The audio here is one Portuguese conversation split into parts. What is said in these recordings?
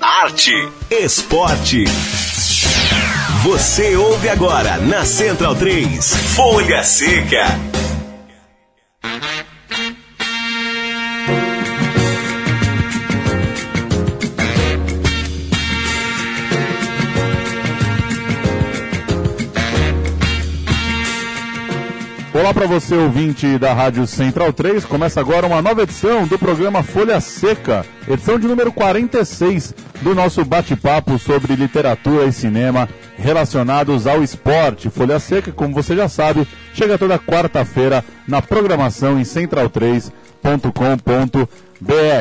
arte, esporte. Você ouve agora na Central 3, Folha Seca. Olá para você, ouvinte da Rádio Central 3. Começa agora uma nova edição do programa Folha Seca, edição de número 46 do nosso bate-papo sobre literatura e cinema relacionados ao esporte. Folha Seca, como você já sabe, chega toda quarta-feira na programação em central3.com.br.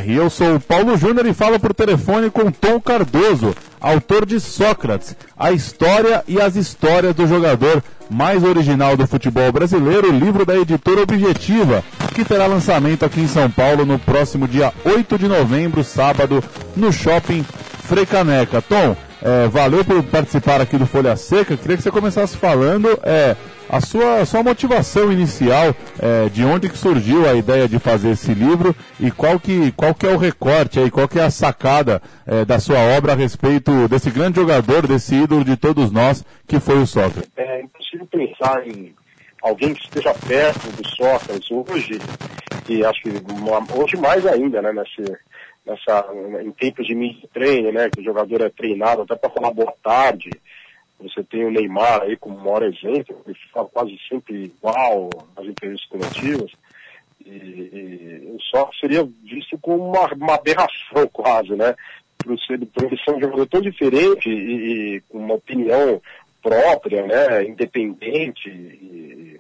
Eu sou o Paulo Júnior e falo por telefone com Tom Cardoso, autor de Sócrates, a história e as histórias do jogador mais original do futebol brasileiro, livro da editora Objetiva, que terá lançamento aqui em São Paulo no próximo dia 8 de novembro, sábado, no Shopping Frecaneca. Tom, é, valeu por participar aqui do Folha Seca. Queria que você começasse falando é, a sua, sua motivação inicial, é, de onde que surgiu a ideia de fazer esse livro e qual que, qual que é o recorte aí, qual que é a sacada é, da sua obra a respeito desse grande jogador, desse ídolo de todos nós, que foi o Sócrates. É impossível pensar em alguém que esteja perto do Sócrates hoje, e acho que hoje mais ainda, né, nesse, em tempos de mini treino, né, que o jogador é treinado até para falar boa tarde. Você tem o Neymar aí como maior exemplo, ele fala quase sempre igual nas entrevistas coletivas. E, e só seria visto como uma, uma aberração quase, né? Por ele ser um jogador tão diferente e, e com uma opinião própria, né? Independente. E,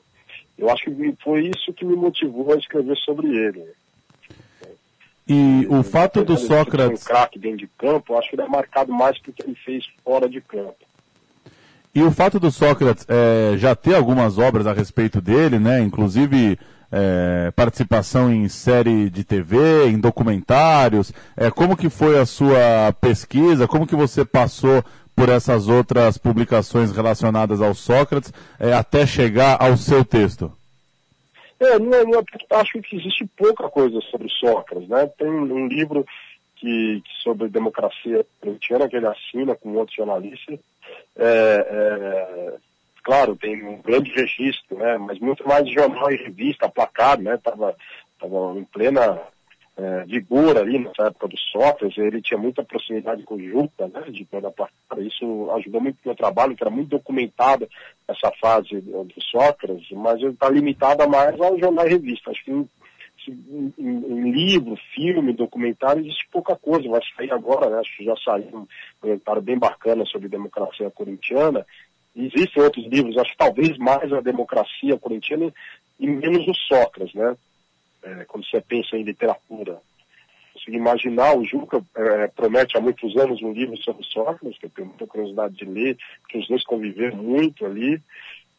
eu acho que foi isso que me motivou a escrever sobre ele. E o fato do Sócrates. Um craque dentro de campo, acho que ele é marcado mais porque ele fez fora de campo. E o fato do Sócrates é, já ter algumas obras a respeito dele, né? Inclusive é, participação em série de TV, em documentários. É, como que foi a sua pesquisa? Como que você passou por essas outras publicações relacionadas ao Sócrates é, até chegar ao seu texto? É, não, não, acho que existe pouca coisa sobre Sócrates, né? Tem um livro que, que sobre democracia corintiana que ele assina com outro jornalista. É, é, claro, tem um grande registro, né? Mas muito mais jornal e revista, placado, né? Tava, tava em plena é, vigor ali nessa época do Sócrates, ele tinha muita proximidade com o Juca, né, de toda a isso ajudou muito no meu trabalho, que era muito documentado essa fase do Sócrates, mas está limitado mais ao jornal e revista. Acho que em, em, em, livro, filme, documentário, existe pouca coisa, vai sair agora, né, acho que já saiu um documentário bem bacana sobre democracia corintiana, Existem outros livros, acho que talvez mais a democracia corintiana e menos o Sócrates, né? É, quando você pensa em literatura. Consigo imaginar, o Juca é, promete há muitos anos um livro sobre Sócrates, que eu tenho muita curiosidade de ler, que os dois conviveram muito ali,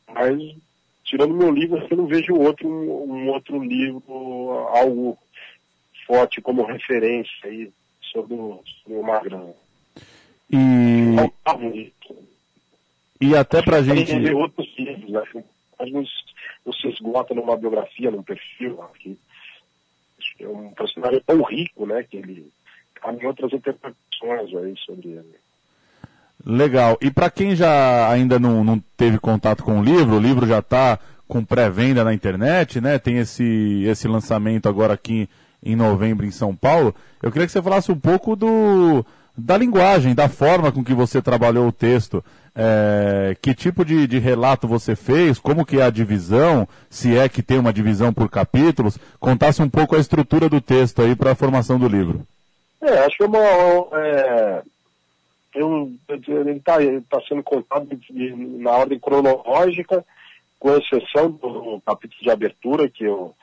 mas tirando meu livro, eu não vejo outro, um outro livro, algo forte como referência aí sobre o, sobre o Magrão. E, e até pra gente... Tem outros livros, né? Mas não se esgota numa biografia, num perfil, aqui é um personagem tão rico, né, que ele cabe outras interpretações aí sobre ele. Legal. E para quem já ainda não, não teve contato com o livro, o livro já está com pré-venda na internet, né? Tem esse, esse lançamento agora aqui em novembro em São Paulo. Eu queria que você falasse um pouco do, da linguagem, da forma com que você trabalhou o texto. É, que tipo de, de, relato você fez, como que é a divisão, se é que tem uma divisão por capítulos, contasse um pouco a estrutura do texto aí para a formação do livro. É, acho que é uma, é, eu, ele está tá sendo contado de, na ordem cronológica, com exceção do capítulo de abertura, que eu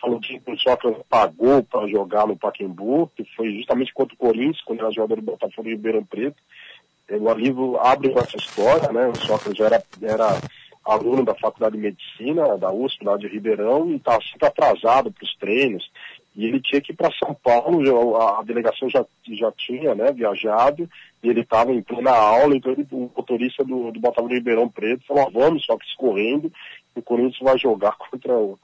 falo de que o Sócrates pagou para jogar no Paquembu, que foi justamente contra o Corinthians, quando era jogador do Botafogo de Ribeirão Preto. O livro abre com essa história, né? O Sócrates era, era aluno da Faculdade de Medicina, da USP, lá de Ribeirão, e estava sempre atrasado para os treinos. E ele tinha que ir para São Paulo, a, delegação já, já tinha né, viajado, e ele estava em plena aula, então ele, o motorista do, do Botafogo de Ribeirão Preto falou, vamos, só que escorrendo, o Corinthians vai jogar contra o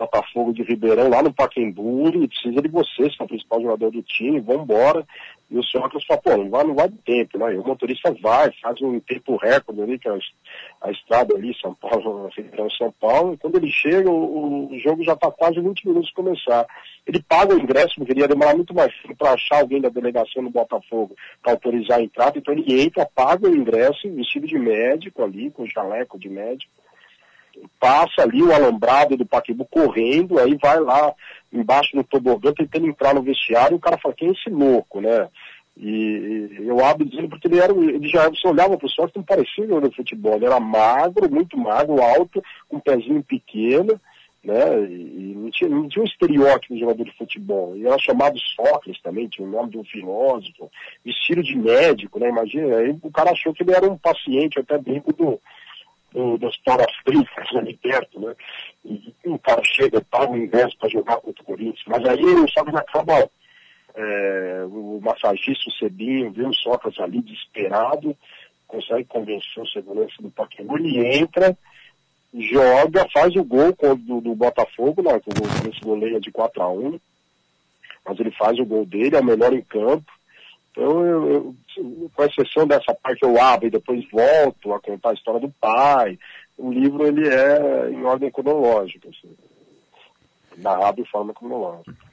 Botafogo de Ribeirão lá no Paquembu, e precisa de você, você é o principal jogador do time, vambora. E o Sócrates fala, pô, não vai, não vai de tempo, né? E o motorista vai, faz um tempo recorde ali, que é a, estrada ali, São Paulo, Ribeirão São Paulo, e quando ele chega, o, o jogo já está quase 20 minutos de começar. Ele paga o ingresso, porque ele ia demorar muito mais tempo para achar alguém da delegação no Botafogo para autorizar a entrada, então ele entra, paga o ingresso, vestido de médico ali, com jaleco de médico, passa ali o alambrado do Paquibu correndo, aí vai lá embaixo do tobogã tentando entrar no vestiário, e o cara fala, quem é esse louco, né? E, e eu abro dizendo porque ele era, ele já, você olhava para o que não parecia jogador de futebol, ele era magro, muito magro, alto, com um pezinho pequeno, né? E, não, tinha, não tinha um estereótipo de jogador de futebol. E era chamado Sócrates também, tinha o nome de um filósofo, vestido de médico, né? Imagina, aí o cara achou que ele era um paciente, até brinco do, do, das parafricas ali perto, né? E, e o cara chega, paga o ingresso para jogar contra o Corinthians. Mas aí o Sócrates acaba, é, o massagista, o Cebinho, vê o Sócrates ali desesperado, consegue convencer o segurança do Paquembu, ele entra, joga, faz o gol do, do Botafogo, né? O Corinthians goleia de 4 a 1 mas ele faz o gol dele, é o melhor em campo. Então, eu, eu, com exceção dessa parte eu abro e depois volto a contar a história do pai, o livro ele é em ordem cronológica, assim, narrado de forma cronológica.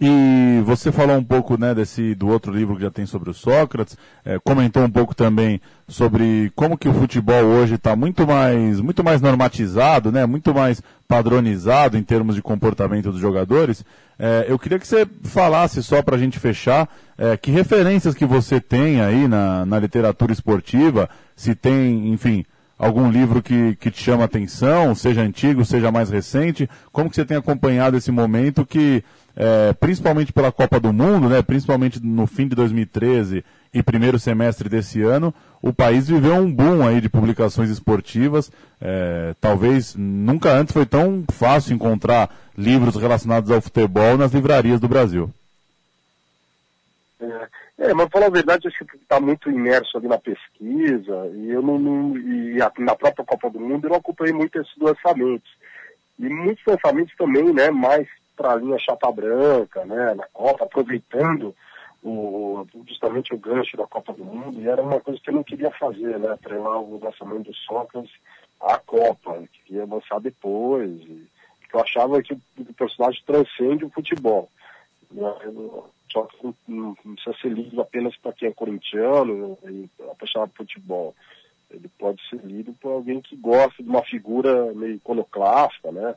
E você falou um pouco né, desse, do outro livro que já tem sobre o Sócrates, é, comentou um pouco também sobre como que o futebol hoje está muito mais, muito mais normatizado, né, muito mais padronizado em termos de comportamento dos jogadores. É, eu queria que você falasse só para a gente fechar é, que referências que você tem aí na, na literatura esportiva, se tem, enfim, algum livro que, que te chama atenção, seja antigo, seja mais recente, como que você tem acompanhado esse momento que é, principalmente pela Copa do Mundo, né, principalmente no fim de 2013 e primeiro semestre desse ano, o país viveu um boom aí de publicações esportivas. É, talvez nunca antes foi tão fácil encontrar livros relacionados ao futebol nas livrarias do Brasil. É, é mas falar a verdade, acho que está muito imerso ali na pesquisa, e eu não, não e a, na própria Copa do Mundo eu não acompanhei muito esses lançamentos. E muitos lançamentos também, né, mais para a linha chapa branca, né, na Copa, aproveitando o, justamente o gancho da Copa do Mundo, e era uma coisa que eu não queria fazer, né, atrelar o lançamento do Sócrates à Copa, eu queria lançar depois, e, eu achava que o personagem transcende o futebol. Né, só que não, não, precisa ser lido apenas para quem é corintiano e apaixonado por futebol. Ele pode ser lido por alguém que gosta de uma figura meio iconoclasta, né?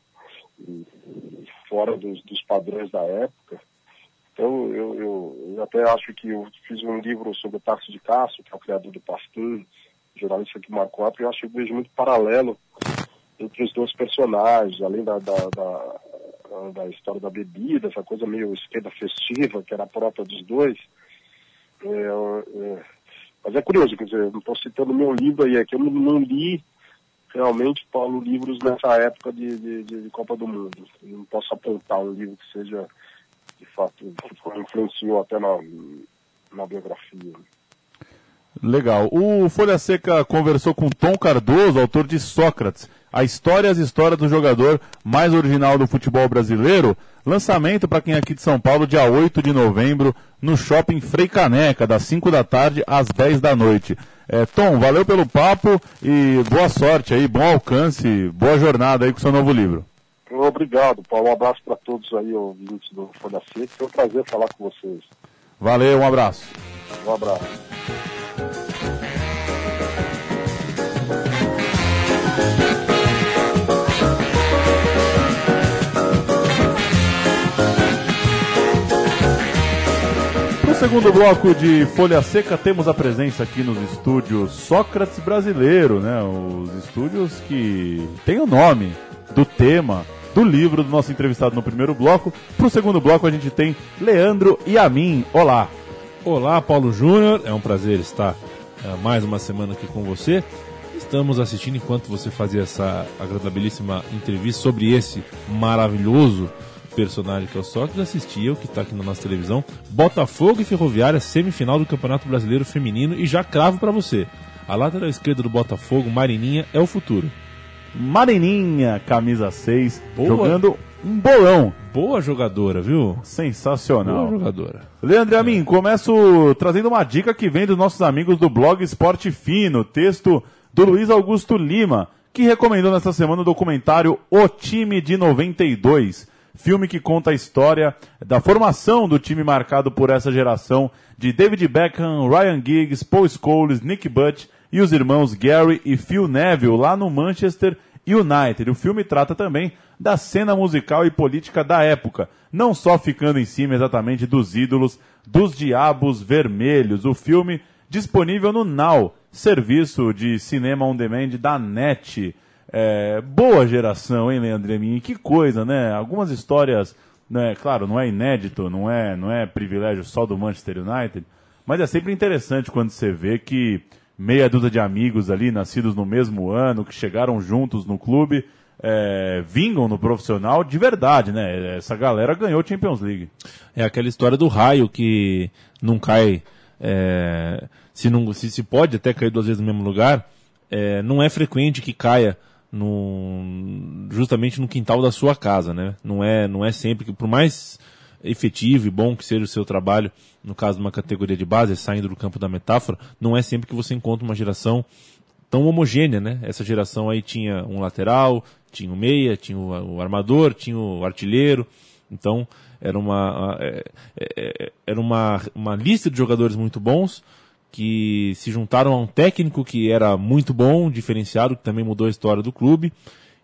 e, e fora dos, dos, padrões da época. Então, eu, eu, eu, até acho que eu fiz um livro sobre o Tarso de Castro, que é o criador do Pastor, jornalista que marcou a eu acho que eu vejo muito paralelo entre os dois personagens, além da, da, da, da, história da bebida, essa coisa meio esquerda festiva, que era própria dos dois. É, é, mas é curioso, quer dizer, não estou citando meu livro aí, é que eu não, não li realmente, Paulo, livros nessa época de, de, de, Copa do Mundo. Eu não posso apontar um livro que seja, de fato, influenciou até na, na biografia. Legal. O Folha Seca conversou com Tom Cardoso, autor de Sócrates, a história e as histórias do jogador mais original do futebol brasileiro. Lançamento para quem é aqui de São Paulo, dia 8 de novembro, no Shopping Frei Caneca, das 5 da tarde às 10 da noite. É, Tom, valeu pelo papo e boa sorte aí, bom alcance, boa jornada aí com o seu novo livro. Obrigado, Paulo. Um abraço para todos aí, ouvintes do Folha Seca. Foi um prazer falar com vocês. Valeu, um abraço. Um abraço. Segundo bloco de Folha Seca, temos a presença aqui nos estúdios Sócrates Brasileiro, né? Os estúdios que têm o nome do tema do livro do nosso entrevistado no primeiro bloco. Para o segundo bloco, a gente tem Leandro e a mim. Olá. Olá, Paulo Júnior. É um prazer estar uh, mais uma semana aqui com você. Estamos assistindo enquanto você fazia essa agradabilíssima entrevista sobre esse maravilhoso personagem que é o Sócrates, assistia o que está aqui na nossa televisão, Botafogo e Ferroviária, semifinal do Campeonato Brasileiro Feminino, e já cravo para você. A lateral esquerda do Botafogo, Marininha, é o futuro. Marininha, camisa 6, jogando um bolão. Boa jogadora, viu? Sensacional. Boa jogadora. Leandro Amin, começo trazendo uma dica que vem dos nossos amigos do blog Esporte Fino, texto do Luiz Augusto Lima, que recomendou nesta semana o documentário O Time de 92, filme que conta a história da formação do time marcado por essa geração de David Beckham, Ryan Giggs, Paul Scholes, Nick Butt e os irmãos Gary e Phil Neville lá no Manchester United. O filme trata também da cena musical e política da época, não só ficando em cima exatamente dos ídolos dos Diabos Vermelhos. O filme disponível no Now, serviço de cinema on demand da NET. É, boa geração, hein, Leandro Emin? Que coisa, né? Algumas histórias, né, claro, não é inédito, não é, não é privilégio só do Manchester United, mas é sempre interessante quando você vê que meia dúzia de amigos ali, nascidos no mesmo ano, que chegaram juntos no clube, é, vingam no profissional de verdade, né? Essa galera ganhou Champions League. É aquela história do raio que não cai, é, se, não, se, se pode até cair duas vezes no mesmo lugar, é, não é frequente que caia no, justamente no quintal da sua casa, né? Não é, não é sempre que, por mais efetivo e bom que seja o seu trabalho, no caso de uma categoria de base, saindo do campo da metáfora, não é sempre que você encontra uma geração tão homogênea, né? Essa geração aí tinha um lateral, tinha o meia, tinha o, o armador, tinha o artilheiro. Então, era uma, é, é, é, era uma, uma lista de jogadores muito bons que se juntaram a um técnico que era muito bom, diferenciado, que também mudou a história do clube.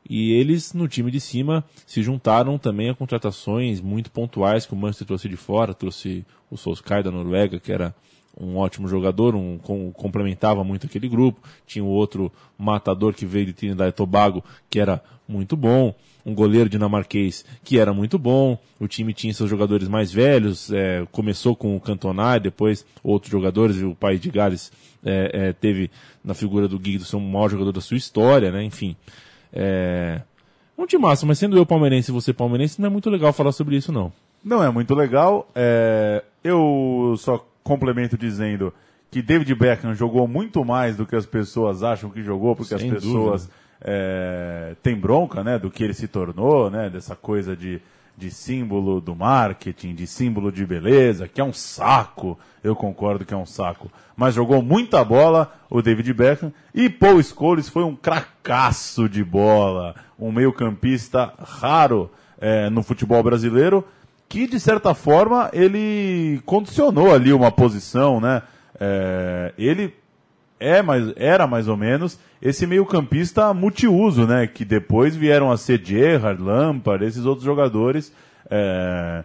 E eles, no time de cima, se juntaram também a contratações muito pontuais que o Manchester trouxe de fora. Trouxe o Solskjaer da Noruega, que era um ótimo jogador, um, com, complementava muito aquele grupo. Tinha o outro matador que veio de Trinidad e Tobago, que era muito bom. Um goleiro dinamarquês que era muito bom. O time tinha seus jogadores mais velhos. É, começou com o Cantona, depois outros jogadores. O pai de Gales é, é, teve na figura do Guido ser o maior jogador da sua história, né? Enfim. É... Um time massa, mas sendo eu palmeirense e você palmeirense, não é muito legal falar sobre isso, não. Não é muito legal. É... Eu só complemento dizendo que David Beckham jogou muito mais do que as pessoas acham que jogou, porque Sem as pessoas é... têm bronca, né, do que ele se tornou, né, dessa coisa de de símbolo do marketing, de símbolo de beleza, que é um saco. Eu concordo que é um saco. Mas jogou muita bola o David Beckham e Paul Scholes foi um cracaço de bola, um meio-campista raro é, no futebol brasileiro, que de certa forma ele condicionou ali uma posição, né? É, ele é mais, era mais ou menos esse meio-campista multiuso, né? Que depois vieram a ser Gerrard, Lampard, esses outros jogadores é,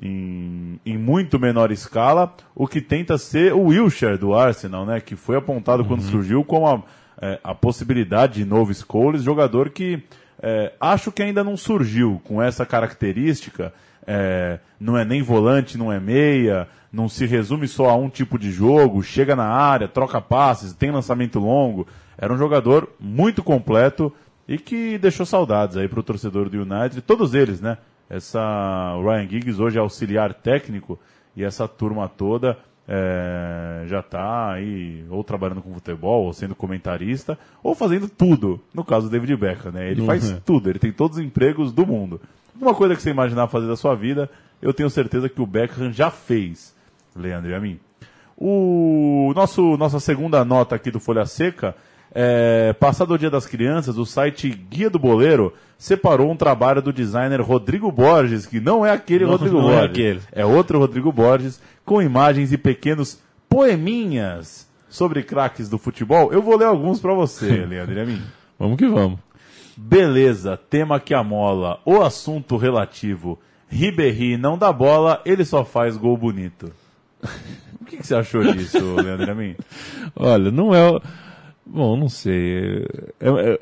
em, em, muito menor escala, o que tenta ser o Wilshere do Arsenal, né? Que foi apontado uhum. quando surgiu como a, é, a possibilidade de novo Scholes, jogador que é, acho que ainda não surgiu com essa característica. É, não é nem volante, não é meia, não se resume só a um tipo de jogo, chega na área, troca passes, tem lançamento longo. Era um jogador muito completo e que deixou saudades aí para o torcedor do United, todos eles, né? Essa o Ryan Giggs hoje é auxiliar técnico e essa turma toda é, já está aí ou trabalhando com futebol, ou sendo comentarista, ou fazendo tudo. No caso do David Beckham, né? Ele uhum. faz tudo, ele tem todos os empregos do mundo. Uma coisa que você imaginar fazer da sua vida, eu tenho certeza que o Beckham já fez. Leandro e a mim. O nosso, nossa segunda nota aqui do Folha Seca, é, passado o Dia das Crianças, o site Guia do Boleiro separou um trabalho do designer Rodrigo Borges, que não é aquele não, Rodrigo não é Borges, é, aquele. é outro Rodrigo Borges, com imagens e pequenos poeminhas sobre craques do futebol. Eu vou ler alguns para você, Leandro e a mim. Vamos que vamos. Beleza, tema que amola, o assunto relativo. Ribéry não dá bola, ele só faz gol bonito. O que, que, você achou disso, Leandro Amin? Olha, não é. Bom, não sei. Eu, eu,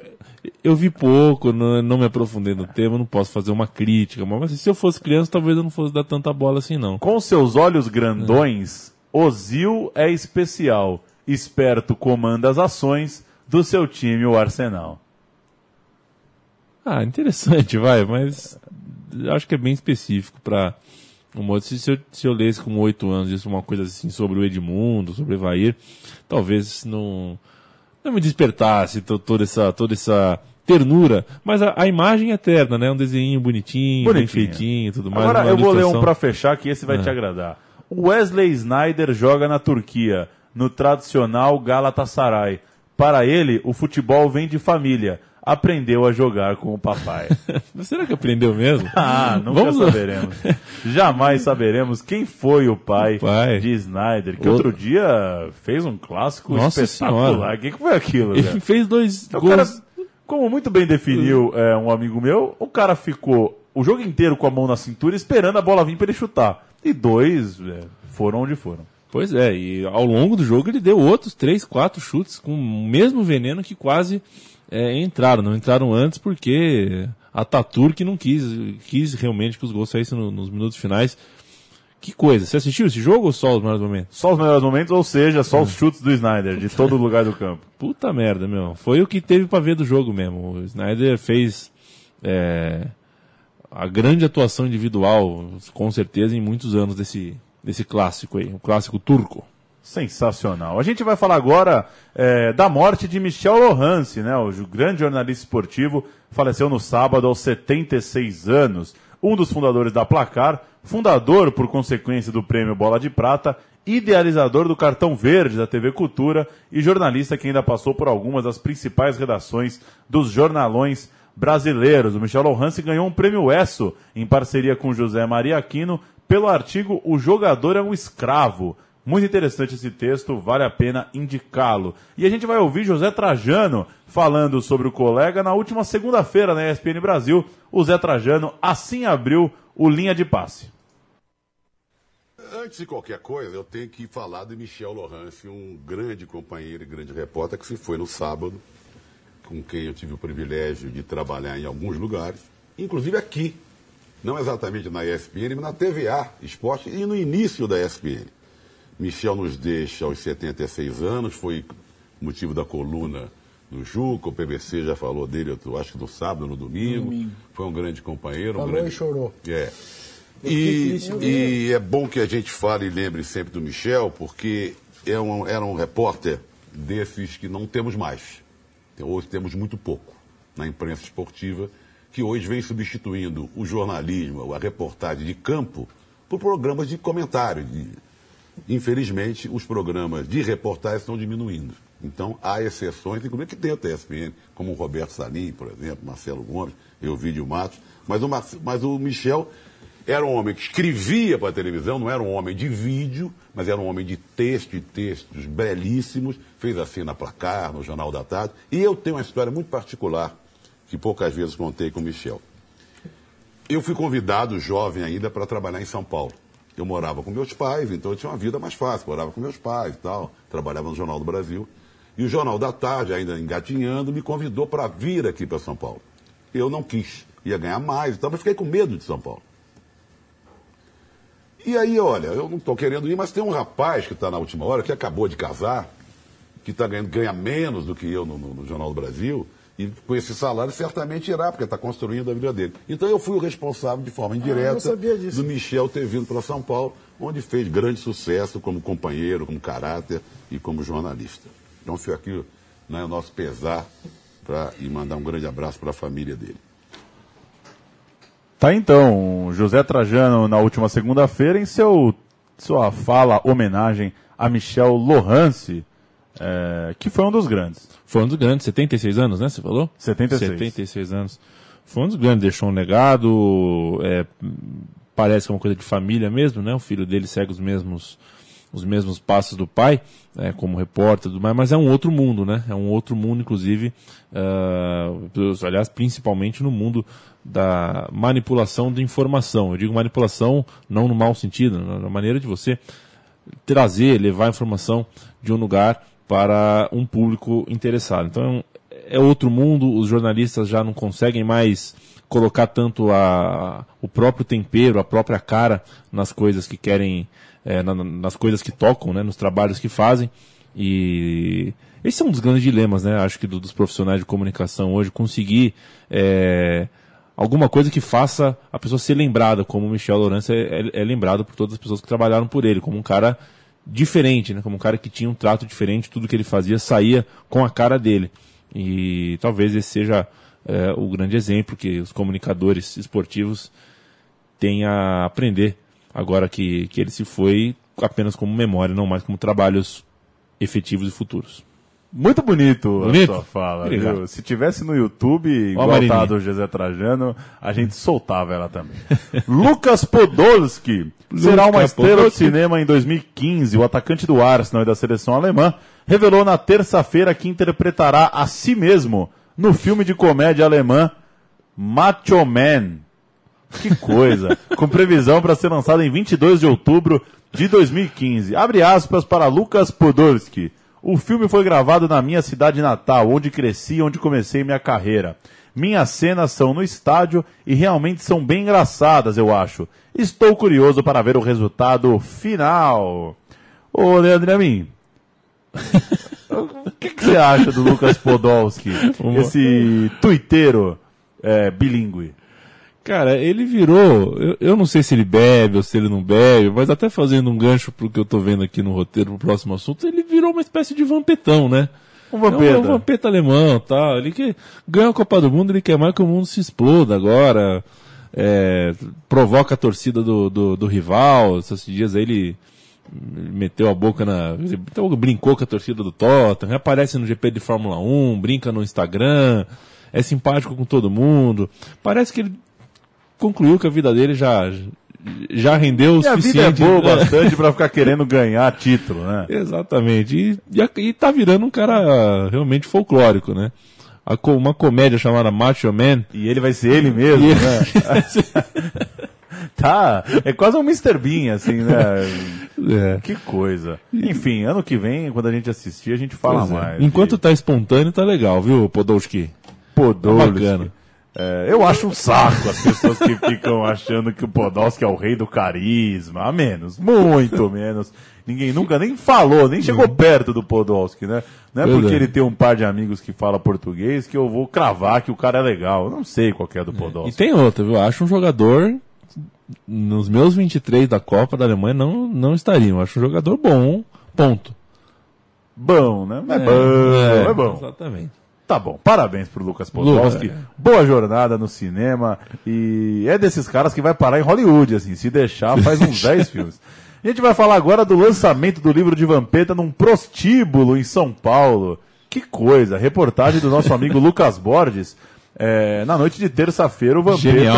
eu vi pouco, não, não, me aprofundei no tema, não posso fazer uma crítica, mas se eu fosse criança, talvez eu não fosse dar tanta bola assim, não. Com seus olhos grandões, é. Ozil é especial. Esperto comanda as ações do seu time, o Arsenal. Ah, interessante, vai, mas acho que é bem específico para um modo, se, eu, se eu lesse com oito anos isso, uma coisa assim sobre o Edmundo, sobre o Evair, talvez não, não me despertasse toda essa, toda essa ternura. Mas a, a imagem é eterna, né? Um desenho bonitinho, bem feitinho e tudo mais. Agora eu vou ler um ilustração. pra fechar que esse vai te agradar. Wesley Snyder joga na Turquia, no tradicional Galatasaray. Para ele, o futebol vem de família. Aprendeu a jogar com o papai. Será que aprendeu mesmo? Ah, nunca Vamos- saberemos. Jamais saberemos quem foi o pai, O pai. de Snyder, que Outro- outro dia fez um clássico Nossa espetacular. O que, que foi aquilo, Ele cara? fez dois Então, o gols. cara, como muito bem definiu é, um amigo meu, o cara ficou o jogo inteiro com a mão na cintura esperando a bola vir para ele chutar. E dois é, foram onde foram. Pois é, e ao longo do jogo ele deu outros três, quatro chutes com o mesmo veneno que quase é, entraram. Não entraram antes porque a Taturk não quis, quis realmente que os gols saíssem no- nos minutos finais. Que coisa, você assistiu esse jogo ou só os melhores momentos? Só os melhores momentos, ou seja, só os chutes do Snyder, de todo lugar do campo. Puta merda, meu. Foi o que teve pra ver do jogo mesmo. O Snyder fez é, a grande atuação individual, com certeza, em muitos anos desse, desse clássico aí, o clássico turco. Sensacional. A gente vai falar agora é, da morte de Michel Lohance, né? O grande jornalista esportivo, faleceu no sábado aos 76 anos. Um dos fundadores da Placar, fundador, por consequência, do prêmio Bola de Prata, idealizador do Cartão Verde da TV Cultura e jornalista que ainda passou por algumas das principais redações dos jornalões brasileiros. O Michel Lohance ganhou um prêmio ESSO em parceria com José Maria Aquino pelo artigo O Jogador é um Escravo. Muito interessante esse texto, vale a pena indicá-lo. E a gente vai ouvir José Trajano falando sobre o colega na última segunda-feira na ESPN Brasil. O Zé Trajano assim abriu o linha de passe. Antes de qualquer coisa, eu tenho que falar de Michel Lohance, um grande companheiro e grande repórter que se foi no sábado, com quem eu tive o privilégio de trabalhar em alguns lugares, inclusive aqui, não exatamente na ESPN, mas na TVA Esporte e no início da ESPN. Michel nos deixa aos 76 anos, foi motivo da coluna no Juca, o PBC já falou dele, eu acho que no sábado, no domingo. Foi um grande companheiro. um Falou grande... e chorou. É. E, e é bom que a gente fale e lembre sempre do Michel, porque é um, era um repórter desses que não temos mais. Hoje temos muito pouco na imprensa esportiva, que hoje vem substituindo o jornalismo, a reportagem de campo, por programas de comentário. De... Infelizmente, os programas de reportagem estão diminuindo. Então, há exceções, inclusive que dentro da ESPN, como o Roberto Salim, por exemplo, Marcelo Gomes, Elvídio Matos. Mas o, Mar... mas o Michel era um homem que escrevia para a televisão, não era um homem de vídeo, mas era um homem de texto e textos belíssimos. Fez assim na Placar, no Jornal da Tarde. E eu tenho uma história muito particular, que poucas vezes contei com o Michel. Eu fui convidado, jovem ainda, para trabalhar em São Paulo. Eu morava com meus pais, então eu tinha uma vida mais fácil. Morava com meus pais e tal, trabalhava no Jornal do Brasil. E o Jornal da Tarde, ainda engatinhando, me convidou para vir aqui para São Paulo. Eu não quis, ia ganhar mais e tal, mas fiquei com medo de São Paulo. E aí, olha, eu não estou querendo ir, mas tem um rapaz que está na última hora, que acabou de casar, que tá ganhando, ganha menos do que eu no, no- no Jornal do Brasil, e com esse salário certamente irá, porque está construindo a vida dele. Então eu fui o responsável de forma indireta sabia disso. do Michel ter vindo para São Paulo, onde fez grande sucesso como companheiro, como caráter e como jornalista. Então fica aqui né, o nosso pesar pra, e mandar um grande abraço para a família dele. Tá então, José Trajano na última segunda-feira em seu sua fala homenagem a Michel Lohance, é, que foi um dos grandes. Foi um dos grandes, 76 anos, né? Você falou? 76. 76 anos. Foi um dos grandes, deixou um legado, é, parece que é uma coisa de família mesmo, né? O filho dele segue os mesmos, os mesmos passos do pai, é, como repórter e tudo mais, mas é um outro mundo, né? É um outro mundo, inclusive, ah, aliás, principalmente no mundo da manipulação de informação. Eu digo manipulação não no mau sentido, na na maneira de você trazer, levar a informação de um lugar para um público interessado. Então é outro mundo, os jornalistas já não conseguem mais colocar tanto a, o próprio tempero, a própria cara nas coisas que querem, é, na- nas coisas que tocam, né, nos trabalhos que fazem. E esse é um dos grandes dilemas, né, acho que do- dos profissionais de comunicação hoje, conseguir é, alguma coisa que faça a pessoa ser lembrada, como o Michel Lourenço é, é- é lembrado por todas as pessoas que trabalharam por ele, como um cara diferente, né? como um cara que tinha um trato diferente, tudo que ele fazia saía com a cara dele. E talvez esse seja é, o grande exemplo que os comunicadores esportivos têm a aprender agora que, que ele se foi apenas como memória, não mais como trabalhos efetivos e futuros. Muito bonito, Bonito? a sua fala, Obrigado. viu? Se tivesse no YouTube, igual Marininha. tá do José Trajano, a gente soltava ela também. Lucas Podolski será uma estrela de cinema em 2015. O atacante do Arsenal e da seleção alemã revelou na terça-feira que interpretará a si mesmo no filme de comédia alemã Macho Man. Que coisa! Com previsão para ser lançado em 22 de outubro de 2015. Abre aspas para Lucas Podolski. O filme foi gravado na minha cidade natal, onde cresci e onde comecei minha carreira. Minhas cenas são no estádio e realmente são bem engraçadas, eu acho. Estou curioso para ver o resultado final. Ô, Leandro Amin, o que, que você acha do Lucas Podolski, esse tuiteiro é, bilíngue? Cara, ele virou. Eu, eu não sei se ele bebe ou se ele não bebe, mas até fazendo um gancho pro que eu tô vendo aqui no roteiro pro próximo assunto, ele virou uma espécie de vampetão, né? Um É vampeta. um vampeta alemão tal. Ele que ganha a Copa do Mundo, ele quer mais que o mundo se exploda agora. é, provoca a torcida do, do, do rival. Esses dias aí ele meteu a boca na. então, brincou com a torcida do Tottenham, aparece no GP de Fórmula 1, brinca no Instagram, é simpático com todo mundo. Parece que ele concluiu que a vida dele já, já rendeu o E a vida é suficiente. boa bastante pra ficar querendo ganhar título, né? Exatamente. E, e, e tá virando um cara realmente folclórico, né? Uma comédia chamada Macho Man. E ele vai ser ele mesmo, E- né? Tá, é quase um Mr. Bean, assim, né? É. Que coisa. Enfim, ano que vem, quando a gente assistir, a gente fala Pois é. mais. Enquanto de tá espontâneo, tá legal, viu, Podolski? Podolski. bacana. É, eu acho um saco as pessoas que ficam achando que o Podolski é o rei do carisma. A menos, muito menos. Ninguém nunca nem falou, nem chegou perto do Podolski, né? Não é porque é. ele tem um par de amigos que fala português que eu vou cravar que o cara é legal. Eu não sei qual é do E Podolski. tem outra, viu? Acho um jogador. Nos meus 23 da Copa da Alemanha não, não estariam. Acho um jogador bom, ponto. Bom, né? É, bom, é bom. Exatamente. Tá bom, parabéns pro Lucas Podolski. Lucas, é. Boa jornada no cinema. E é desses caras que vai parar em Hollywood, assim. Se deixar, faz uns 10 filmes. A gente vai falar agora do lançamento do livro de Vampeta num prostíbulo em São Paulo. Que coisa! Reportagem do nosso amigo Lucas Borges. É, na noite de terça-feira, o Vampeta Genial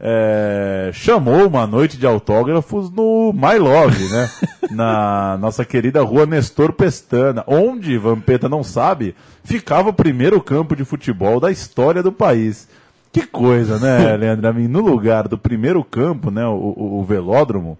é, chamou uma noite de autógrafos no My Love, né? Na nossa querida rua Nestor Pestana, onde, Vampeta não sabe, ficava o primeiro campo de futebol da história do país. Que coisa, né, Leandro? No lugar do primeiro campo, né, o, o- o velódromo,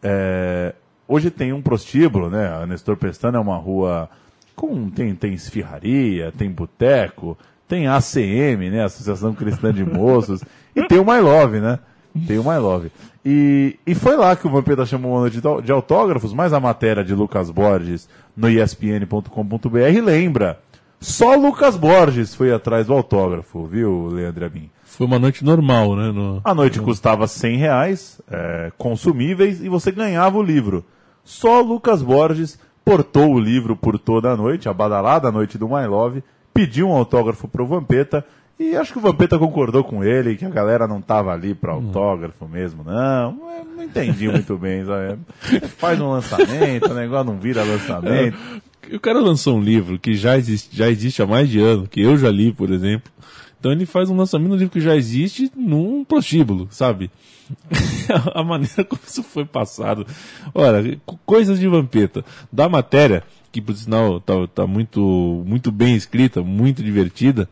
é, hoje tem um prostíbulo, né? A Nestor Pestana é uma rua com tem, tem esfirraria, tem boteco, tem ACM, né? Associação Cristã de Moços, e tem o My Love, né? Tem o My Love. E, e foi lá que o Vampeta chamou uma noite de de autógrafos, mas a matéria de Lucas Borges no espn.com.br lembra. Só Lucas Borges foi atrás do autógrafo, viu, Leandro Amin? Foi uma noite normal, né? no- A noite custava 100 reais, é, consumíveis, e você ganhava o livro. Só Lucas Borges portou o livro por toda a noite, a badalada noite do My Love, pediu um autógrafo pro Vampeta, e acho que o Vampeta concordou com ele, que a galera não tava ali para autógrafo mesmo, não. É, Não entendi muito bem, sabe? Faz um lançamento, o negócio não vira lançamento. O cara lançou um livro que já existe, já existe há mais de ano, que eu já li, por exemplo. Então ele faz um lançamento de um livro que já existe num prostíbulo, sabe? a maneira como isso foi passado. Olha, co- coisas de vampeta. Da matéria, que por sinal tá, tá muito, muito bem escrita, muito divertida,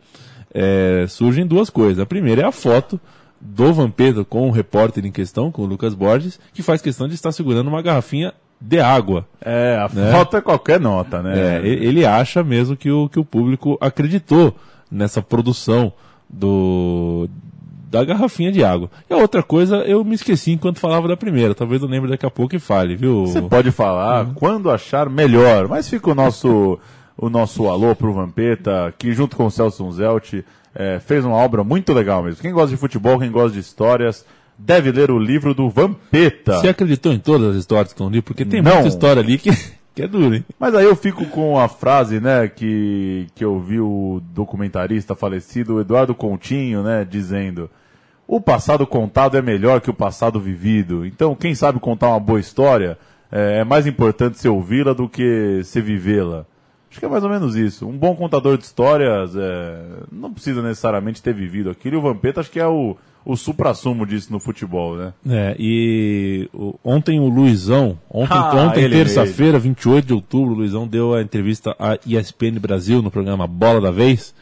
é, surgem duas coisas. A primeira é a foto do Vampeta com o repórter em questão, com o Lucas Borges, que faz questão de estar segurando uma garrafinha de água. É, a Né? foto é qualquer nota, né? É, ele acha mesmo que o, que o público acreditou nessa produção do da garrafinha de água. E a outra coisa, eu me esqueci enquanto falava da primeira. Talvez eu lembre daqui a pouco e fale, viu? Você pode falar Uhum. quando achar melhor, mas fica o nosso, o nosso alô pro Vampeta, que junto com o Celso Unzelt é, fez uma obra muito legal mesmo. Quem gosta de futebol, quem gosta de histórias, deve ler o livro do Vampeta. Você acreditou em todas as histórias que estão ali? Porque tem Não. muita história ali que, que é duro, hein? Mas aí eu fico com a frase, né, que, que eu vi o documentarista falecido Eduardo Continho, né, dizendo: o passado contado é melhor que o passado vivido. Então, quem sabe contar uma boa história é, é mais importante se ouvi-la do que se vivê-la. Acho que é mais ou menos isso. Um bom contador de histórias é, não precisa necessariamente ter vivido aquilo. E o Vampeta acho que é o, o supra-sumo disso no futebol, né? É, e ontem o Luizão, ontem, Ah, ontem terça-feira, 28 de outubro, o Luizão deu a entrevista à ESPN Brasil no programa Bola da Vez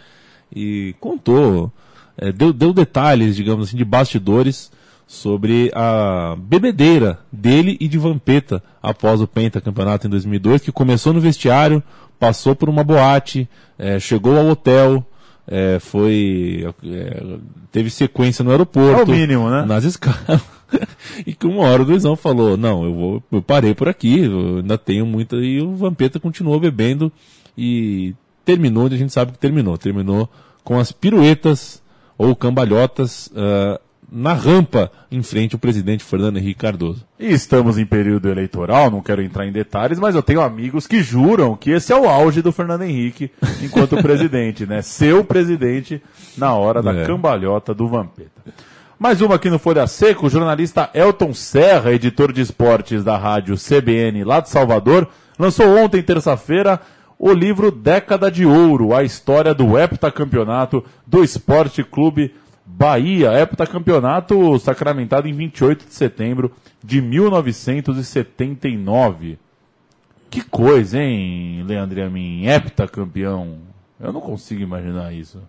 e contou, é, deu, deu detalhes, digamos assim, de bastidores sobre a bebedeira dele e de Vampeta após o pentacampeonato em 2002, que começou no vestiário, passou por uma boate, é, chegou ao hotel, é, foi é, teve sequência no aeroporto É o mínimo, né? nas escalas e que uma hora o Luizão falou não eu vou eu parei por aqui eu ainda tenho muita e o Vampeta continuou bebendo e terminou onde a gente sabe que terminou terminou com as piruetas ou cambalhotas ah, na rampa em frente ao presidente Fernando Henrique Cardoso E estamos em período eleitoral, não quero entrar em detalhes, mas eu tenho amigos que juram que esse é o auge do Fernando Henrique enquanto presidente, né? Seu presidente na hora da É. cambalhota do Vampeta. Mais uma aqui no Folha Seca, o jornalista Elton Serra, editor de esportes da rádio CBN lá de Salvador, lançou ontem, terça-feira, o livro Década de Ouro, a história do heptacampeonato do Esporte Clube Bahia, heptacampeonato sacramentado em 28 de setembro de 1979. Que coisa, hein, Leandro Amin? Heptacampeão. Eu não consigo imaginar isso.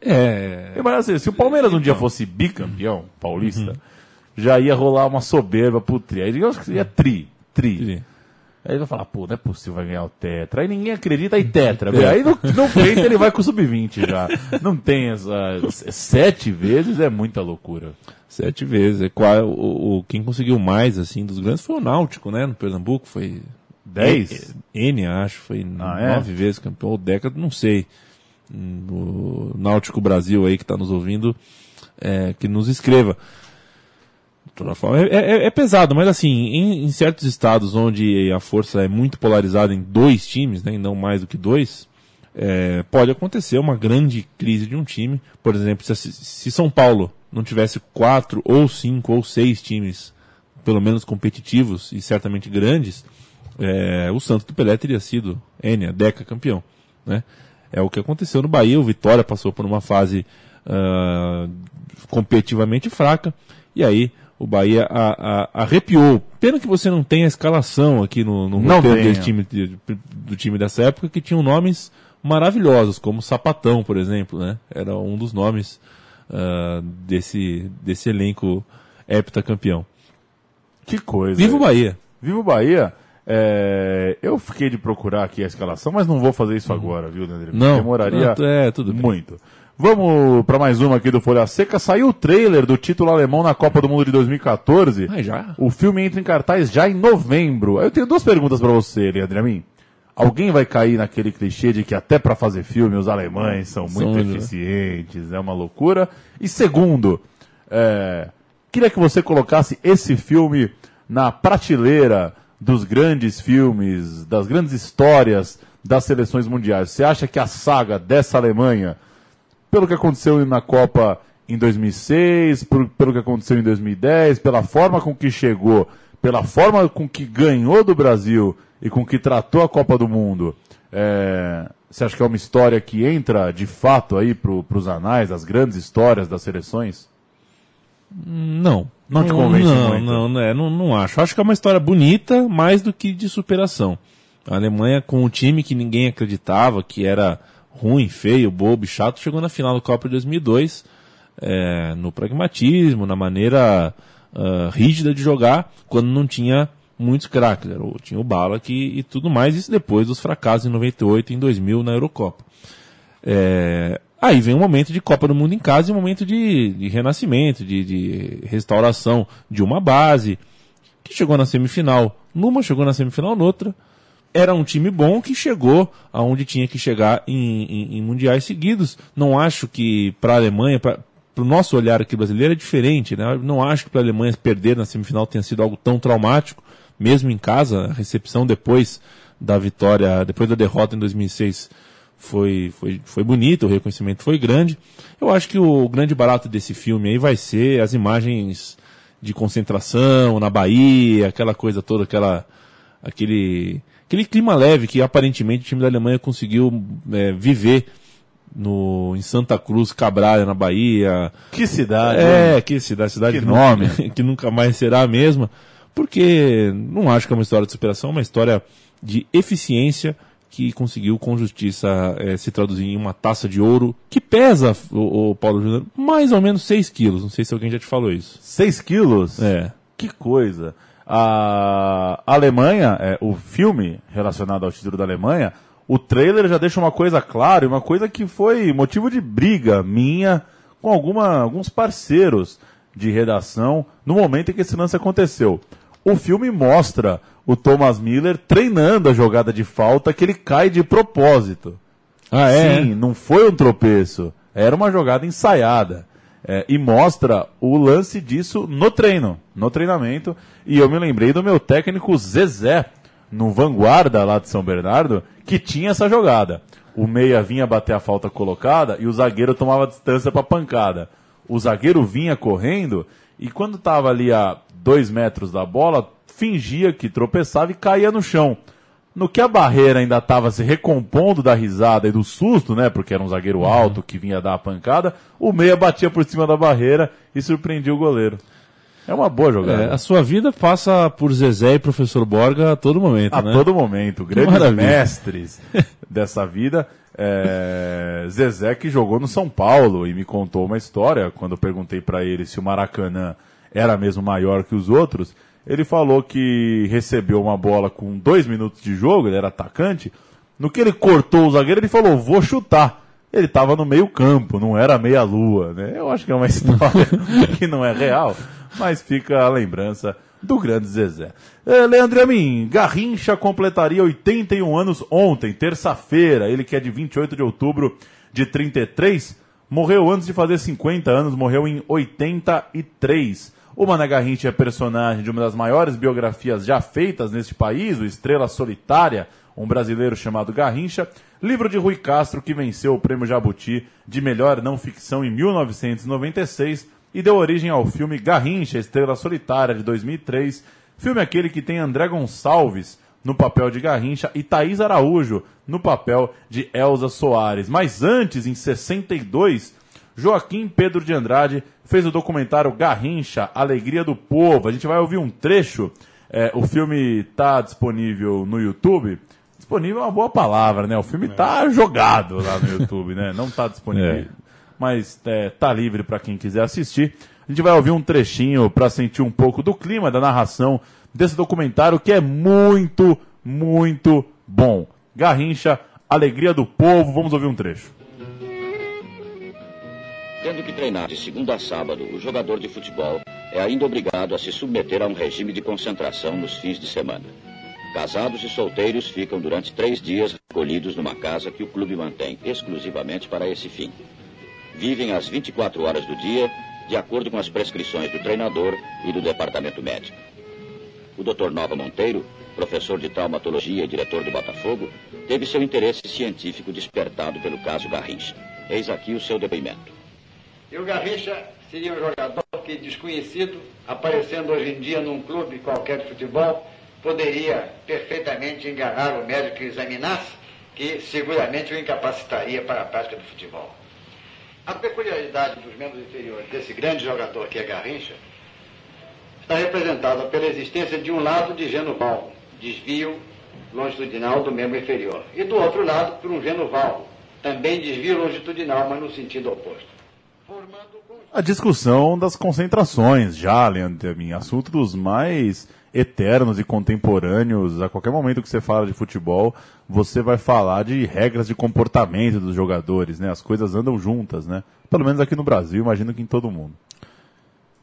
é Imagina assim, se o Palmeiras um dia fosse bicampeão paulista, já ia rolar uma soberba pro tri. Aí digamos que seria tri, tri. Aí ele vai falar, pô, não é possível vai ganhar o Tetra. Aí ninguém acredita, aí Tetra. Aí no, no peito ele vai com o Sub-20 já. Não tem essa. Sete vezes é muita loucura. Sete vezes. É, qual, o, o- quem conseguiu mais, assim, dos grandes foi o Náutico, né? No Pernambuco, foi... Dez? N, acho, foi Ah, é? nove vezes campeão, ou década, não sei. O Náutico Brasil aí que está nos ouvindo, é, que nos escreva. Toda forma, é, é- é pesado, mas assim, em, em certos estados onde a força é muito polarizada em dois times, né, e não mais do que dois, é, pode acontecer uma grande crise de um time. Por exemplo, se, se São Paulo não tivesse quatro ou cinco ou seis times, pelo menos competitivos e certamente grandes, é, o Santos do Pelé teria sido N, a Deca campeão. Né? É o que aconteceu no Bahia. O Vitória passou por uma fase ah, competitivamente fraca e aí o Bahia a- a- arrepiou. Pena que você não tem a escalação aqui no, no Não roteiro desse time, do time dessa época que tinham nomes maravilhosos, como Sapatão, por exemplo. Né? Era um dos nomes ah, desse, desse elenco heptacampeão. Que coisa. Viva o Bahia! Viva o Bahia. É, eu fiquei de procurar aqui a escalação, mas não vou fazer isso agora, viu, Leandro? Não, Demoraria não, é, tudo bem. muito. Vamos para mais uma aqui do Folha Seca. Saiu o trailer do título alemão na Copa do Mundo de 2014. Ah, já? O filme entra em cartaz já em novembro. Eu tenho duas perguntas para você, Leandro Amin. Alguém vai cair naquele clichê de que até para fazer filme os alemães são muito eficientes, é uma loucura. E segundo, é, queria que você colocasse esse filme na prateleira dos grandes filmes, das grandes histórias das seleções mundiais. Você acha que a saga dessa Alemanha, pelo que aconteceu na Copa em 2006, por- pelo que aconteceu em 2010, pela forma com que chegou, pela forma com que ganhou do Brasil e com que tratou a Copa do Mundo, é, você acha que é uma história que entra de fato aí para os anais, as grandes histórias das seleções? Não. Não te convence não, muito? Não, não, é, não, não acho. Acho que é uma história bonita, mais do que de superação. A Alemanha, com um time que ninguém acreditava, que era ruim, feio, bobo chato, chegou na final da Copa de 2002, é, no pragmatismo, na maneira ah, rígida de jogar, quando não tinha muitos craques. Tinha o Bala e tudo mais, isso depois dos fracassos em 98 e em 2000 na Eurocopa. É, aí vem um momento de Copa do Mundo em casa e um momento de, de renascimento, de, de restauração de uma base, que chegou na semifinal numa, chegou na semifinal noutra. Era um time bom que chegou aonde tinha que chegar em, em- em mundiais seguidos. Não acho que para a Alemanha, para o nosso olhar aqui brasileiro, é diferente. Né? Não acho que para a Alemanha perder na semifinal tenha sido algo tão traumático. mesmo em casa, a recepção depois da vitória, depois da derrota em 2006 foi, foi, foi bonito, o reconhecimento foi grande. Eu acho que o grande barato desse filme aí vai ser as imagens de concentração na Bahia, aquela coisa toda, aquela, aquele, aquele clima leve que aparentemente o time da Alemanha conseguiu é, viver no, em Santa Cruz, Cabralha, na Bahia. Que cidade. É, que cidade, cidade que que, nome. Nunca, que nunca mais será a mesma, porque não acho que é uma história de superação, é uma história de eficiência que conseguiu com justiça é, se traduzir em uma taça de ouro que pesa, o, o Paulo Júnior, mais ou menos 6 quilos. Não sei se alguém já te falou isso. 6 quilos? É. Que coisa. A Alemanha, é, o filme relacionado ao título da Alemanha, o trailer já deixa uma coisa clara, e uma coisa que foi motivo de briga minha com alguma, alguns parceiros de redação no momento em que esse lance aconteceu. O filme mostra o Thomas Miller treinando a jogada de falta que ele cai de propósito. Ah, é? Sim, não foi um tropeço. Era uma jogada ensaiada. É, e mostra o lance disso no treino, no treinamento. E eu me lembrei do meu técnico Zezé, no Vanguarda lá de São Bernardo, que tinha essa jogada. O meia vinha bater a falta colocada e o zagueiro tomava distância para pancada. O zagueiro vinha correndo e quando estava ali a dois metros da bola, fingia que tropeçava e caía no chão. No que a barreira ainda estava se recompondo da risada e do susto, né? Porque era um zagueiro alto que vinha dar a pancada, o meia batia por cima da barreira e surpreendia o goleiro. É uma boa jogada. É, a sua vida passa por Zezé e Professor Borga a todo momento, a né? todo momento. Grandes mestres dessa vida. É, Zezé que jogou no São Paulo e me contou uma história quando eu perguntei para ele se o Maracanã era mesmo maior que os outros. Ele falou que recebeu uma bola com dois minutos de jogo, ele era atacante. No que ele cortou o zagueiro, ele falou: Vou chutar. Ele estava no meio-campo, não era meia-lua. Né? Eu acho que é uma história que não é real, mas fica a lembrança do grande Zezé. É, Leandro Amin, Garrincha completaria 81 anos ontem, terça-feira. Ele que é de 28 de outubro de 33, morreu antes de fazer 50 anos, morreu em 83. O Mané Garrincha é personagem de uma das maiores biografias já feitas neste país, o Estrela Solitária, um brasileiro chamado Garrincha, livro de Rui Castro que venceu o Prêmio Jabuti de melhor não ficção em 1996 e deu origem ao filme Garrincha, Estrela Solitária de 2003, filme aquele que tem André Gonçalves no papel de Garrincha e Thaís Araújo no papel de Elza Soares. Mas antes, em 62, Joaquim Pedro de Andrade fez o documentário Garrincha, Alegria do Povo. A gente vai ouvir um trecho. É, o filme está disponível no YouTube. Disponível é uma boa palavra, né? O filme está jogado lá no YouTube, né? Não está disponível. É. Mas é, tá livre para quem quiser assistir. A gente vai ouvir um trechinho para sentir um pouco do clima da narração desse documentário que é muito, muito bom. Garrincha, Alegria do Povo. Vamos ouvir um trecho. Tendo que treinar de segunda a sábado, o jogador de futebol é ainda obrigado a se submeter a um regime de concentração nos fins de semana. Casados e solteiros ficam durante três dias recolhidos numa casa que o clube mantém exclusivamente para esse fim. Vivem as 24 horas do dia, de acordo com as prescrições do treinador e do departamento médico. O Dr. Nova Monteiro, professor de traumatologia e diretor do Botafogo, teve seu interesse científico despertado pelo caso Garrincha. Eis aqui o seu depoimento. E o Garrincha seria um jogador que, desconhecido, aparecendo hoje em dia num clube qualquer de futebol, poderia perfeitamente enganar o médico que examinasse, que seguramente o incapacitaria para a prática do futebol. A peculiaridade dos membros inferiores desse grande jogador que é Garrincha está representada pela existência de um lado de geno-valvo, desvio longitudinal do membro inferior, e do outro lado por um geno-valvo, também desvio longitudinal, mas no sentido oposto. A discussão das concentrações, já, Leandro Amin, assunto dos mais eternos e contemporâneos. A qualquer momento que você fala de futebol, você vai falar de regras de comportamento dos jogadores, né? As coisas andam juntas, né? Pelo menos aqui no Brasil, imagino que em todo mundo.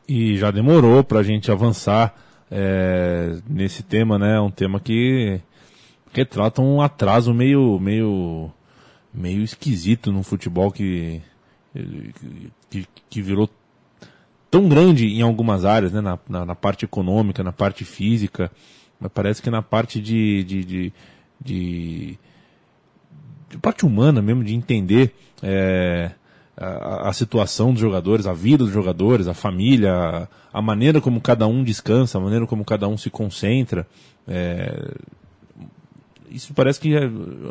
E já demorou para a gente avançar é, nesse tema, né? Um tema que retrata um atraso meio, meio, meio esquisito no futebol que, que, que virou tão grande em algumas áreas, né? Na, na, na parte econômica, na parte física, Mas parece que na parte de, de, de, de, de parte humana mesmo, de entender é, a, a situação dos jogadores, a vida dos jogadores, a família, a, a maneira como cada um descansa, a maneira como cada um se concentra. É, isso parece que é,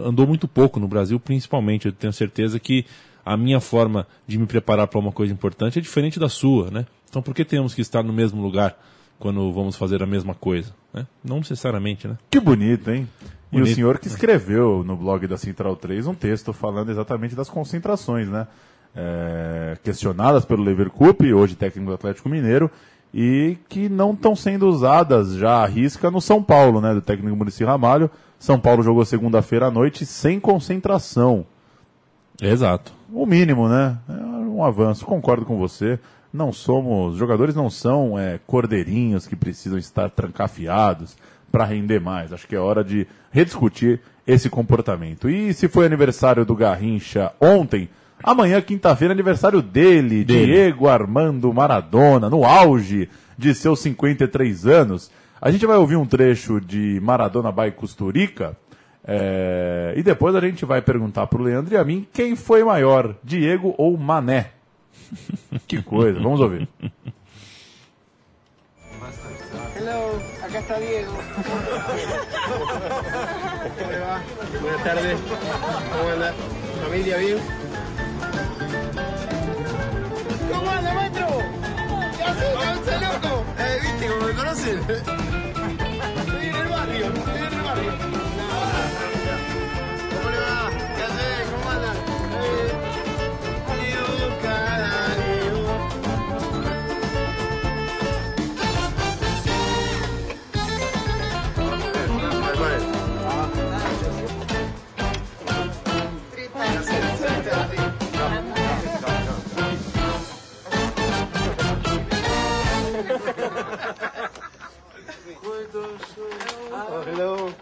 andou muito pouco no Brasil, principalmente. Eu tenho certeza que a minha forma de me preparar para uma coisa importante é diferente da sua, né? Então por que temos que estar no mesmo lugar quando vamos fazer a mesma coisa? Né? Não necessariamente, né? Que bonito, hein? E Bonito. o senhor que escreveu no blog da Central 3 um texto falando exatamente das concentrações, né? É, questionadas pelo Leverkusen, hoje técnico do Atlético Mineiro, e que não estão sendo usadas já à risca no São Paulo, né? Do técnico Muricy Ramalho. São Paulo jogou segunda-feira à noite sem concentração. Exato. O mínimo, né? É um avanço. Concordo com você. Não somos. Jogadores não são é, cordeirinhos que precisam estar trancafiados para render mais. Acho que é hora de rediscutir esse comportamento. E se foi aniversário do Garrincha ontem, amanhã, quinta-feira, aniversário dele, Dele. Diego Armando Maradona, no auge de seus 53 anos. A gente vai ouvir um trecho de Maradona by Custurica. É, e depois a gente vai perguntar pro Leandro e a mim quem foi maior, Diego ou Mané. que coisa, vamos ouvir. Hello, acá está Diego. ¿Cómo le va? Buenas tardes. ¿Cómo anda? ¿Familia bien? ¿Cómo anda, maestro? ¿Qué haces, cabeza loco? Eh, ¿viste cómo me conocen? Estoy en el barrio, hello.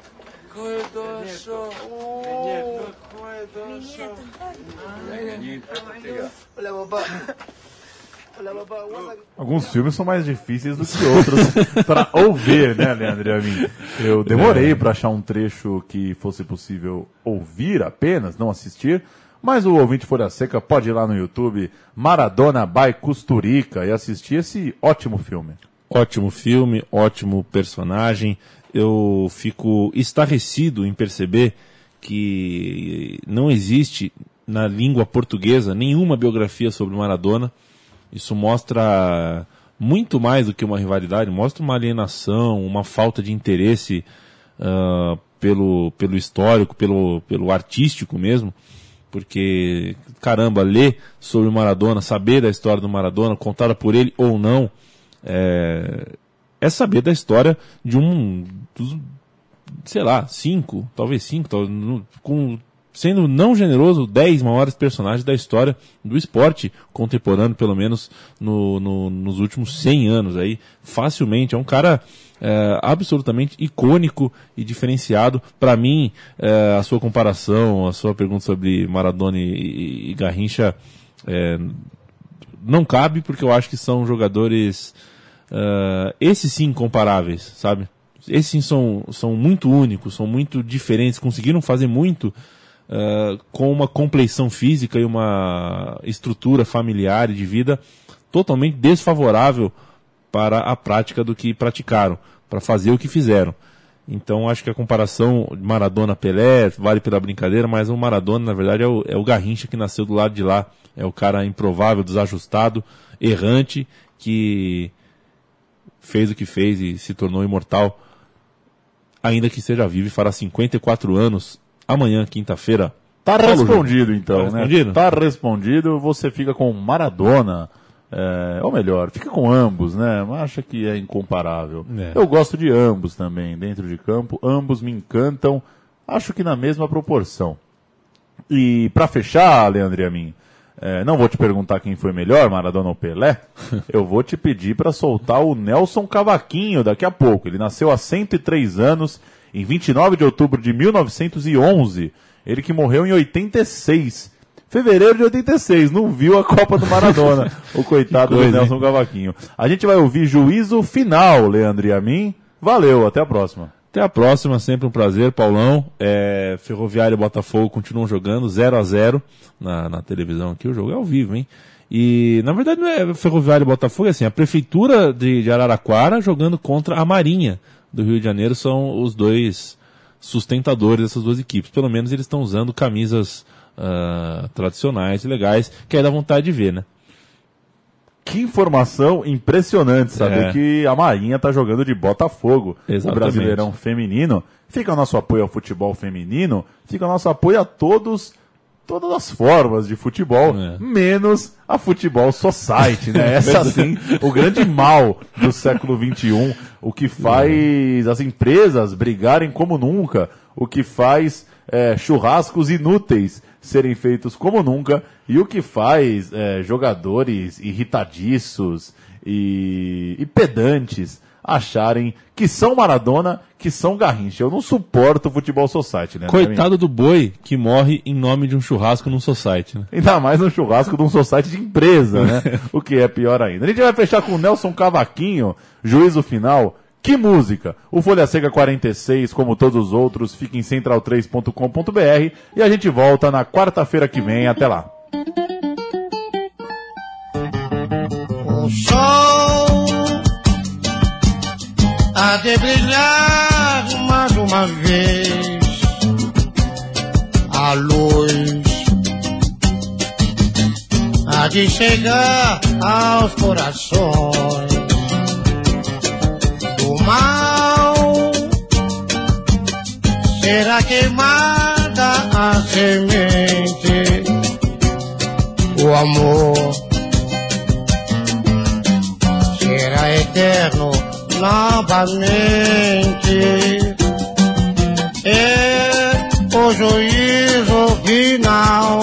Alguns filmes são mais difíceis do que outros para ouvir, né, Leandro e a mim? Eu demorei para achar um trecho que fosse possível ouvir apenas, não assistir. Mas o ouvinte Folha Seca pode ir lá no YouTube Maradona by Custurica e assistir esse ótimo filme. Ótimo filme, ótimo personagem. Eu fico estarrecido em perceber que não existe na língua portuguesa nenhuma biografia sobre Maradona. Isso mostra muito mais do que uma rivalidade, mostra uma alienação, uma falta de interesse ah, pelo, pelo histórico, pelo, pelo artístico mesmo. Porque, caramba, ler sobre o Maradona, saber da história do Maradona, contada por ele ou não, é, é saber da história de um dos, sei lá, cinco, talvez cinco, tal- no- com, sendo não generoso, dez maiores personagens da história do esporte contemporâneo, pelo menos no, no- nos últimos 100 anos aí, facilmente. É um cara é, absolutamente icônico e diferenciado. Para mim, é, a sua comparação, a sua pergunta sobre Maradona e, e- e Garrincha é, não cabe, porque eu acho que são jogadores, ah, esses sim, comparáveis, sabe? Esses sim são, são muito únicos, são muito diferentes, conseguiram fazer muito ah, com uma compleição física e uma estrutura familiar e de vida totalmente desfavorável para a prática do que praticaram, para fazer o que fizeram. Então acho que a comparação de Maradona-Pelé vale pela brincadeira, mas o Maradona, na verdade, é o, é o Garrincha que nasceu do lado de lá. É o cara improvável, desajustado, errante, que fez o que fez e se tornou imortal, ainda que seja vivo e fará 54 anos amanhã, quinta-feira. Tá respondido, então, Tá né? respondido? Tá respondido. Você fica com Maradona, é, ou melhor, fica com ambos, né? Acha que é incomparável. É. Eu gosto de ambos também, dentro de campo. Ambos me encantam, acho que na mesma proporção. E para fechar, Leandro e a mim, é, não vou te perguntar quem foi melhor, Maradona ou Pelé. eu vou te pedir para soltar o Nelson Cavaquinho daqui a pouco. Ele nasceu há 103 anos, em 29 de outubro de 1911. Ele que morreu em 86. Fevereiro de 86, não viu a Copa do Maradona, o coitado coisa, do Nelson Cavaquinho. A gente vai ouvir juízo final, Leandro e a mim. Valeu, até a próxima. Até a próxima, sempre um prazer, Paulão. É, Ferroviário e Botafogo continuam jogando 0 a 0 na, na televisão aqui, o jogo é ao vivo, hein? E na verdade não é Ferroviário e Botafogo, é assim, a prefeitura de, de Araraquara jogando contra a Marinha do Rio de Janeiro são os dois sustentadores dessas duas equipes. Pelo menos eles estão usando camisas ah, tradicionais e legais, que aí dá vontade de ver, né? Que informação impressionante saber É. que a Marinha tá jogando de Botafogo, o Exatamente. Brasileirão feminino. Fica o nosso apoio ao futebol feminino, fica o nosso apoio a todos, todas as formas de futebol, É. menos a futebol society, né? Essa sim, o grande mal do século XXI, o que faz as empresas brigarem como nunca, o que faz é, churrascos inúteis serem feitos como nunca e o que faz é, jogadores irritadiços e, e pedantes acharem que são Maradona, que são Garrincha. Eu não suporto o futebol society, né? Coitado do boi que morre em nome de um churrasco num society, né? Ainda mais no churrasco de um society de empresa, né? o que é pior ainda. A gente vai fechar com o Nelson Cavaquinho, juízo final. Que música! O Folha Seca 46, como todos os outros, fica em central3.com.br e a gente volta na quarta-feira que vem. Até lá. O sol há de brilhar mais uma vez. A luz há de chegar aos corações. Amor será eterno novamente. É o juízo final,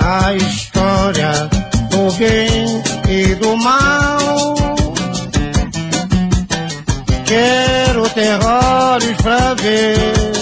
a história do bem e do mal. Quero terrores pra ver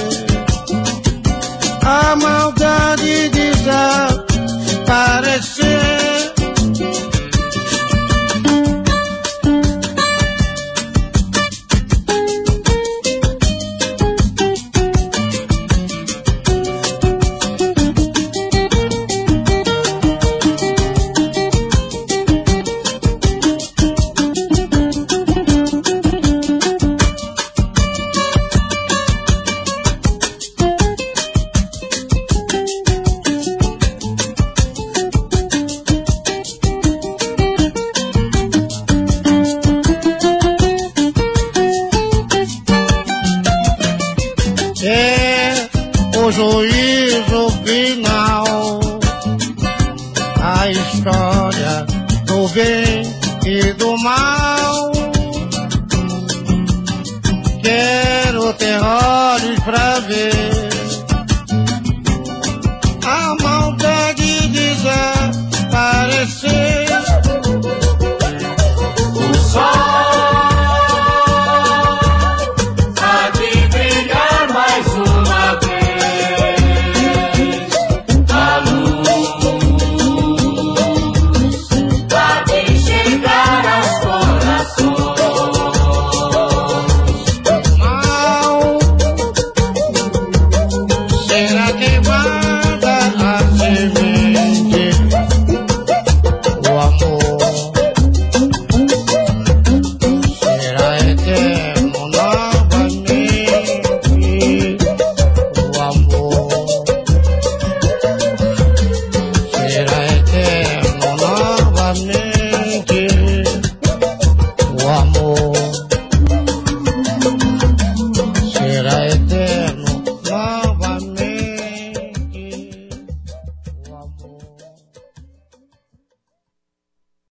é o juízo final, a história do bem e do mal.